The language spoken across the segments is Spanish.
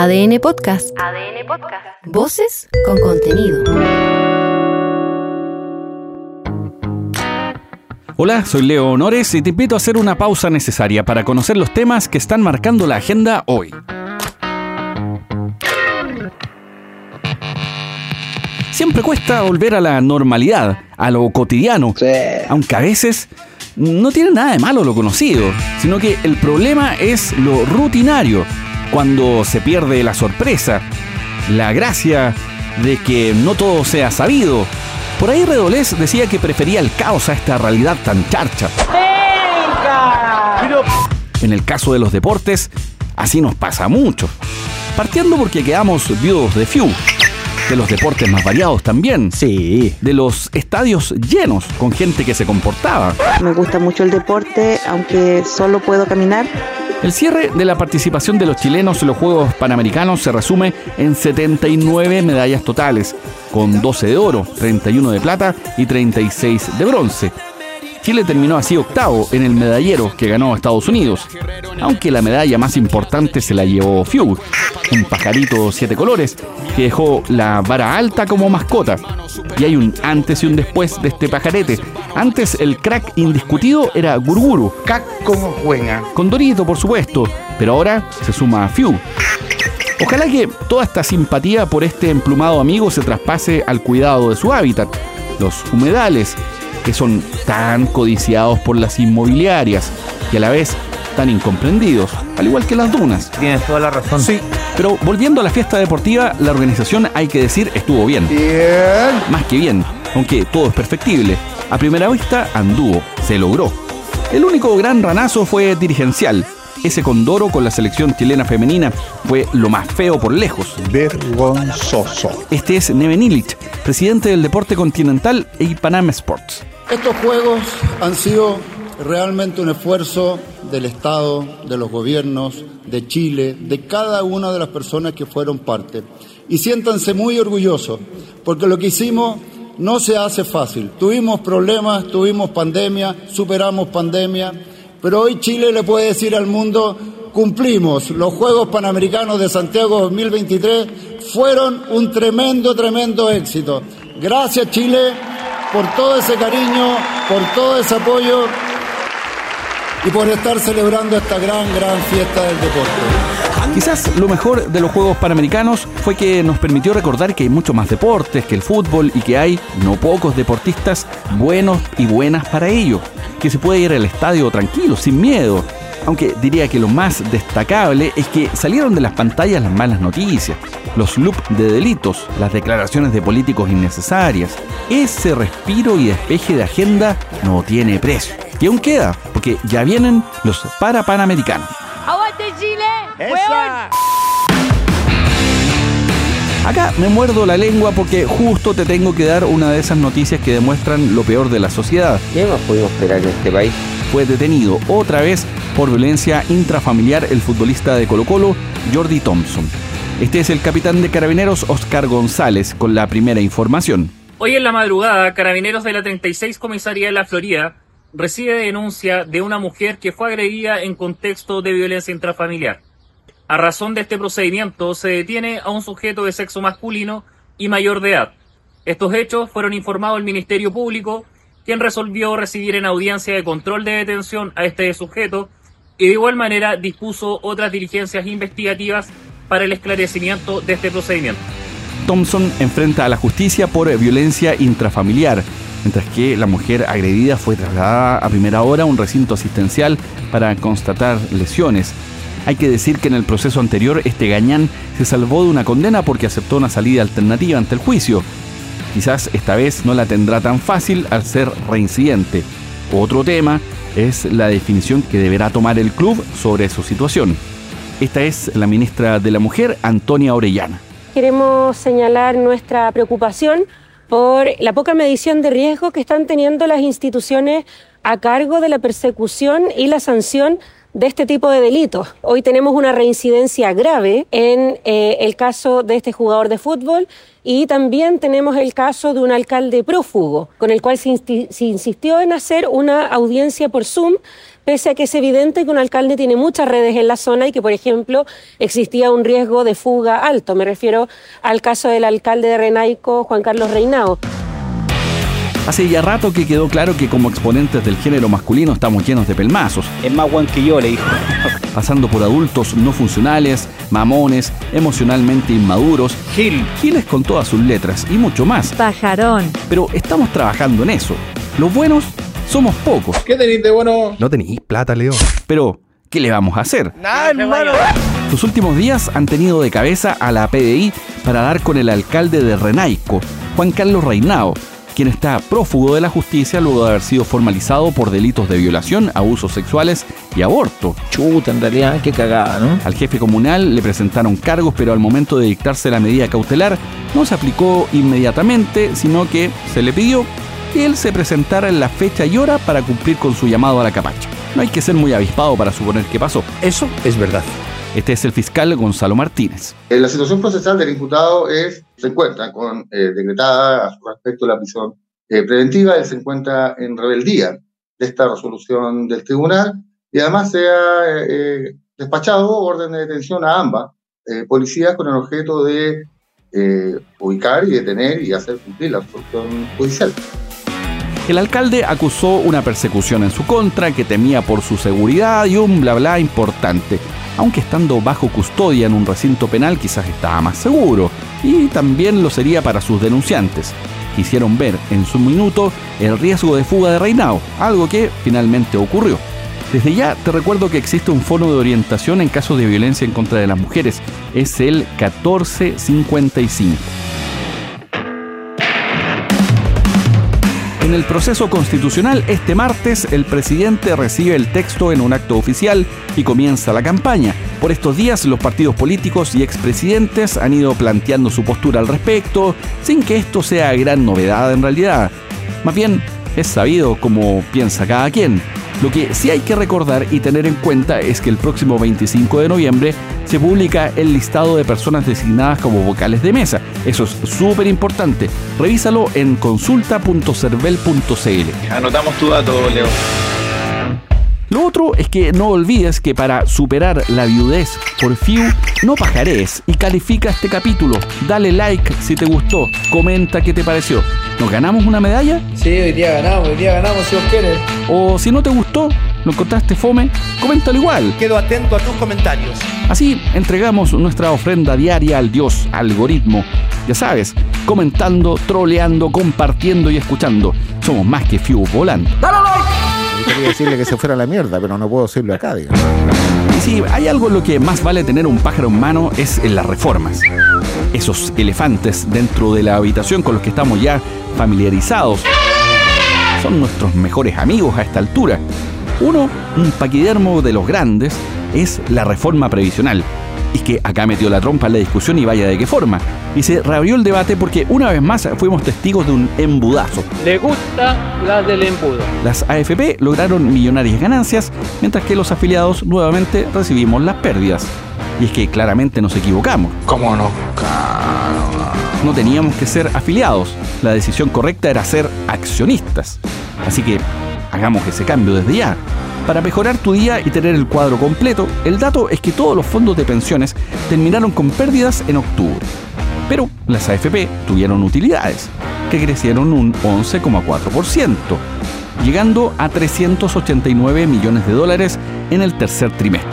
ADN Podcast. ADN Podcast. Voces con contenido. Hola, soy Leo Honores y te invito a hacer una pausa necesaria para conocer los temas que están marcando la agenda hoy. Siempre cuesta volver a la normalidad, a lo cotidiano, aunque a veces no tiene nada de malo lo conocido, sino que el problema es lo rutinario, cuando se pierde la sorpresa, la gracia de que no todo sea sabido. Por ahí Redolés decía que prefería el caos a esta realidad tan charcha. En el caso de los deportes, así nos pasa mucho. Partiendo porque quedamos viudos de Fiu, de los deportes más variados también. Sí. De los estadios llenos con gente que se comportaba. Me gusta mucho el deporte, aunque solo puedo caminar. El cierre de la participación de los chilenos en los Juegos Panamericanos se resume en 79 medallas totales, con 12 de oro, 31 de plata y 36 de bronce. Chile terminó así octavo en el medallero que ganó Estados Unidos, aunque la medalla más importante se la llevó Fiu, un pajarito siete colores que dejó la vara alta como mascota. Y hay un antes y un después de este pajarete. Antes el crack indiscutido era Gurguru. Cac como juega. Con Dorito, por supuesto, pero ahora se suma a Fiu. Ojalá que toda esta simpatía por este emplumado amigo se traspase al cuidado de su hábitat, los humedales, que son tan codiciados por las inmobiliarias y a la vez tan incomprendidos, al igual que las dunas. Tienes toda la razón. Sí, pero volviendo a la fiesta deportiva, la organización, hay que decir, estuvo bien. Bien. Más que bien, aunque todo es perfectible. A primera vista anduvo, se logró. El único gran ranazo fue dirigencial. Ese condoro con la selección chilena femenina fue lo más feo por lejos. Vergonzoso. Este es Neven Illich, presidente del deporte continental e Panam Sports. Estos juegos han sido realmente un esfuerzo del Estado, de los gobiernos, de Chile, de cada una de las personas que fueron parte. Y siéntanse muy orgullosos, porque lo que hicimos no se hace fácil. Tuvimos problemas, tuvimos pandemia, superamos pandemia, pero hoy Chile le puede decir al mundo, cumplimos. Los Juegos Panamericanos de Santiago 2023 fueron un tremendo, tremendo éxito. Gracias Chile por todo ese cariño, por todo ese apoyo y por estar celebrando esta gran, gran fiesta del deporte. Quizás lo mejor de los Juegos Panamericanos fue que nos permitió recordar que hay muchos más deportes que el fútbol y que hay no pocos deportistas buenos y buenas para ello, que se puede ir al estadio tranquilo, sin miedo. Aunque diría que lo más destacable es que salieron de las pantallas las malas noticias, los loops de delitos, las declaraciones de políticos innecesarias. Ese respiro y despeje de agenda no tiene precio. Y aún queda, porque ya vienen los Parapanamericanos. ¡Aguante Chile! ¡Esa! Acá me muerdo la lengua porque justo te tengo que dar una de esas noticias que demuestran lo peor de la sociedad. ¿Qué más pudimos esperar en este país? Fue detenido otra vez por violencia intrafamiliar el futbolista de Colo Colo, Jordi Thompson. Este es el capitán de carabineros Oscar González con la primera información. Hoy en la madrugada, carabineros de la 36 Comisaría de la Florida recibe denuncia de una mujer que fue agredida en contexto de violencia intrafamiliar. A razón de este procedimiento, se detiene a un sujeto de sexo masculino y mayor de edad. Estos hechos fueron informados al Ministerio Público, quien resolvió recibir en audiencia de control de detención a este sujeto y de igual manera dispuso otras diligencias investigativas para el esclarecimiento de este procedimiento. Thompson enfrenta a la justicia por violencia intrafamiliar, mientras que la mujer agredida fue trasladada a primera hora a un recinto asistencial para constatar lesiones. Hay que decir que en el proceso anterior este gañán se salvó de una condena porque aceptó una salida alternativa ante el juicio. Quizás esta vez no la tendrá tan fácil al ser reincidente. Otro tema es la definición que deberá tomar el club sobre su situación. Esta es la ministra de la Mujer, Antonia Orellana. Queremos señalar nuestra preocupación por la poca medición de riesgo que están teniendo las instituciones a cargo de la persecución y la sanción de este tipo de delitos. Hoy tenemos una reincidencia grave en eh, el caso de este jugador de fútbol y también tenemos el caso de un alcalde prófugo, con el cual se, se insistió en hacer una audiencia por Zoom pese a que es evidente que un alcalde tiene muchas redes en la zona y que, por ejemplo, existía un riesgo de fuga alto. Me refiero al caso del alcalde de Renaico, Juan Carlos Reinao. Hace ya rato que quedó claro que como exponentes del género masculino estamos llenos de pelmazos. Es más buen que yo, le dijo. Pasando por adultos no funcionales, mamones, emocionalmente inmaduros, Gil. giles con todas sus letras y mucho más. Pajarón. Pero estamos trabajando en eso. Los buenos somos pocos. ¿Qué tenéis de bueno? No tenéis plata, Leo. Pero, ¿qué le vamos a hacer? Nada, hermano. Los últimos días han tenido de cabeza a la PDI para dar con el alcalde de Renaico, Juan Carlos Reinao, quien está prófugo de la justicia luego de haber sido formalizado por delitos de violación, abusos sexuales y aborto. Chuta, en realidad, qué cagada, ¿no? Al jefe comunal le presentaron cargos, pero al momento de dictarse la medida cautelar no se aplicó inmediatamente, sino que se le pidió que él se presentara en la fecha y hora para cumplir con su llamado a la capacha. No hay que ser muy avispado para suponer qué pasó. Eso es verdad. Este es el fiscal Gonzalo Martínez. Eh, La situación procesal del imputado es, se encuentra con eh, decretada a su respecto la prisión eh, preventiva, él se encuentra en rebeldía de esta resolución del tribunal y además se ha despachado orden de detención a ambas policías con el objeto de ubicar y detener y hacer cumplir la resolución judicial. El alcalde acusó una persecución en su contra, que temía por su seguridad y un bla bla importante. Aunque estando bajo custodia en un recinto penal quizás estaba más seguro, y también lo sería para sus denunciantes. Quisieron ver en su minuto el riesgo de fuga de Reinao, algo que finalmente ocurrió. Desde ya te recuerdo que existe un fono de orientación en caso de violencia en contra de las mujeres. Es el 1455. En el proceso constitucional, este martes, el presidente recibe el texto en un acto oficial y comienza la campaña. Por estos días, los partidos políticos y expresidentes han ido planteando su postura al respecto, sin que esto sea gran novedad en realidad. Más bien, es sabido cómo piensa cada quien. Lo que sí hay que recordar y tener en cuenta es que el próximo 25 de noviembre se publica el listado de personas designadas como vocales de mesa. Eso es súper importante. Revísalo en consulta.cervel.cl. Anotamos tu dato, Leo. Lo otro es que no olvides que para superar la viudez por FIU, no pajarees y califica este capítulo. Dale like si te gustó, comenta qué te pareció. ¿Nos ganamos una medalla? Sí, hoy día ganamos, hoy día ganamos si vos querés. O si no te gustó, lo encontraste fome, coméntalo igual. Quedo atento a tus comentarios. Así entregamos nuestra ofrenda diaria al dios algoritmo. Ya sabes, comentando, troleando, compartiendo y escuchando. Somos más que FIU volando. Yo quería decirle que se fuera a la mierda, pero no puedo decirlo acá, digamos. Y si hay algo en lo que más vale tener un pájaro en mano es en las reformas. Esos elefantes dentro de la habitación con los que estamos ya familiarizados son nuestros mejores amigos a esta altura. Uno, un paquidermo de los grandes, es la reforma previsional. Y que acá metió la trompa en la discusión y vaya de qué forma. Y se reabrió el debate porque una vez más fuimos testigos de un embudazo. Le gusta la del embudo. Las AFP lograron millonarias ganancias, mientras que los afiliados nuevamente recibimos las pérdidas. Y es que claramente nos equivocamos. ¿Cómo no? No teníamos que ser afiliados. La decisión correcta era ser accionistas. Así que hagamos ese cambio desde ya. Para mejorar tu día y tener el cuadro completo, el dato es que todos los fondos de pensiones terminaron con pérdidas en octubre. Pero las AFP tuvieron utilidades, que crecieron un 11,4%, llegando a 389 millones de dólares en el tercer trimestre.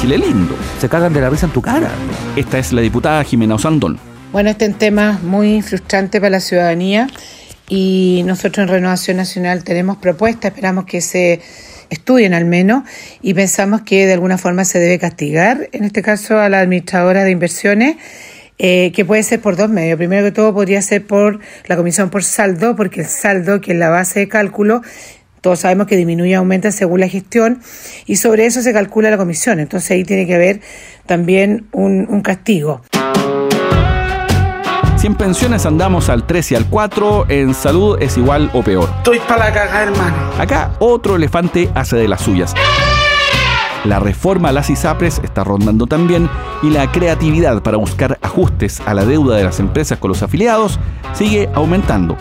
Chile lindo. Se cagan de la risa en tu cara. Esta es la diputada Jimena Osandón. Bueno, este es un tema muy frustrante para la ciudadanía y nosotros en Renovación Nacional tenemos propuestas, esperamos que se estudien al menos y pensamos que de alguna forma se debe castigar, en este caso a la administradora de inversiones, eh, que puede ser por dos medios. Primero que todo podría ser por la comisión por saldo, porque el saldo, que es la base de cálculo, todos sabemos que disminuye y aumenta según la gestión y sobre eso se calcula la comisión. Entonces ahí tiene que haber también un castigo. Si en pensiones andamos al 3 y al 4, en salud es igual o peor. Estoy para la cagada, hermano. Acá otro elefante hace de las suyas. La reforma a las ISAPRES está rondando también y la creatividad para buscar ajustes a la deuda de las empresas con los afiliados sigue aumentando.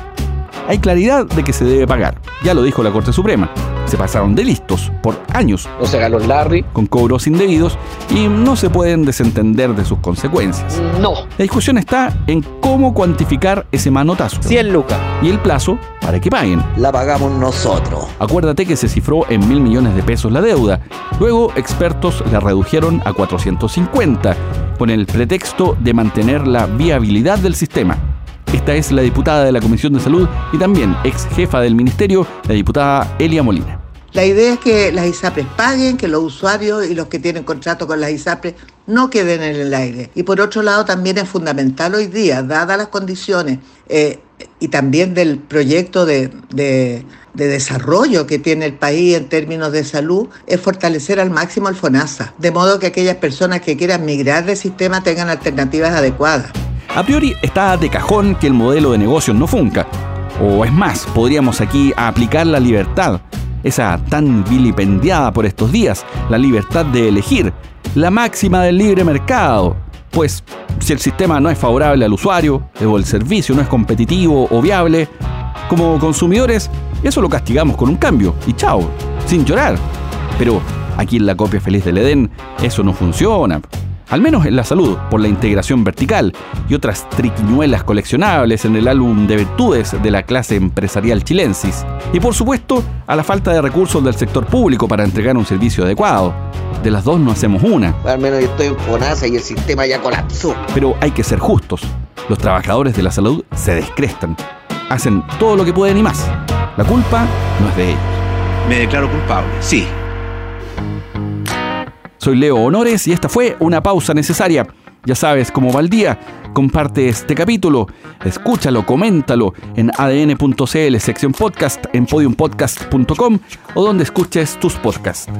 Hay claridad de que se debe pagar, ya lo dijo la Corte Suprema. Se pasaron de listos por años. No se ganó Larry. Con cobros indebidos y no se pueden desentender de sus consecuencias. No. La discusión está en cómo cuantificar ese manotazo. 100 lucas. Y el plazo para que paguen. La pagamos nosotros. Acuérdate que se cifró en mil millones de pesos la deuda. Luego expertos la redujeron a 450 con el pretexto de mantener la viabilidad del sistema. Esta es la diputada de la Comisión de Salud y también ex jefa del ministerio, la diputada Elia Molina. La idea es que las ISAPRES paguen, que los usuarios y los que tienen contrato con las ISAPRES no queden en el aire. Y por otro lado también es fundamental hoy día, dadas las condiciones eh, y también del proyecto de, de, de, desarrollo que tiene el país en términos de salud, es fortalecer al máximo el FONASA, de modo que aquellas personas que quieran migrar del sistema tengan alternativas adecuadas. A priori está de cajón que el modelo de negocios no funca. O es más, podríamos aquí aplicar la libertad, esa tan vilipendiada por estos días, la libertad de elegir, la máxima del libre mercado. Pues si el sistema no es favorable al usuario, o el servicio no es competitivo o viable, como consumidores, eso lo castigamos con un cambio y chao, sin llorar. Pero aquí en la copia feliz del Edén, eso no funciona al menos en la salud, por la integración vertical y otras triquiñuelas coleccionables en el álbum de virtudes de la clase empresarial chilensis. Y por supuesto, a la falta de recursos del sector público para entregar un servicio adecuado. De las dos no hacemos una. Al menos yo estoy en FONASA y el sistema ya colapsó. Pero hay que ser justos. Los trabajadores de la salud se descrestan. Hacen todo lo que pueden y más. La culpa no es de ellos. Me declaro culpable, sí. Soy Leo Honores y esta fue una pausa necesaria. Ya sabes cómo va el día. Comparte este capítulo, escúchalo, coméntalo en adn.cl, sección podcast, en podiumpodcast.com o donde escuches tus podcasts.